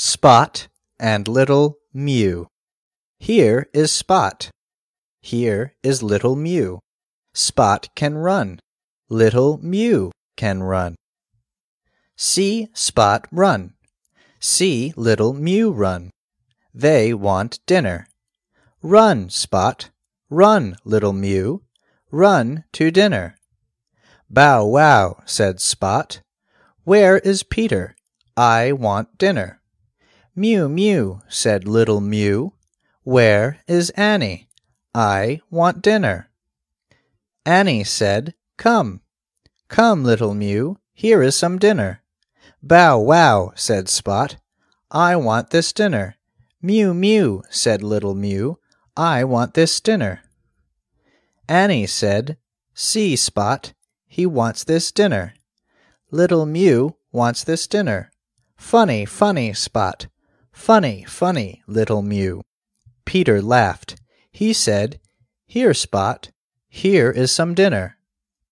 Spot and Little Mew. Here is Spot. Here is Little Mew. Spot can run. Little Mew can run. See Spot run. See Little Mew run. They want dinner. Run, Spot. Run, Little Mew. Run to dinner. Bow wow, said Spot. Where is Peter? I want dinner. Mew, mew, said little Mew. Where is Annie? I want dinner. Annie said, Come. Come, little Mew, here is some dinner. Bow wow, said Spot. I want this dinner. Mew, mew, said little Mew. I want this dinner. Annie said, See, Spot, he wants this dinner. Little Mew wants this dinner. Funny, funny, Spot. Funny, funny, little Mew. Peter laughed. He said, Here, Spot, here is some dinner.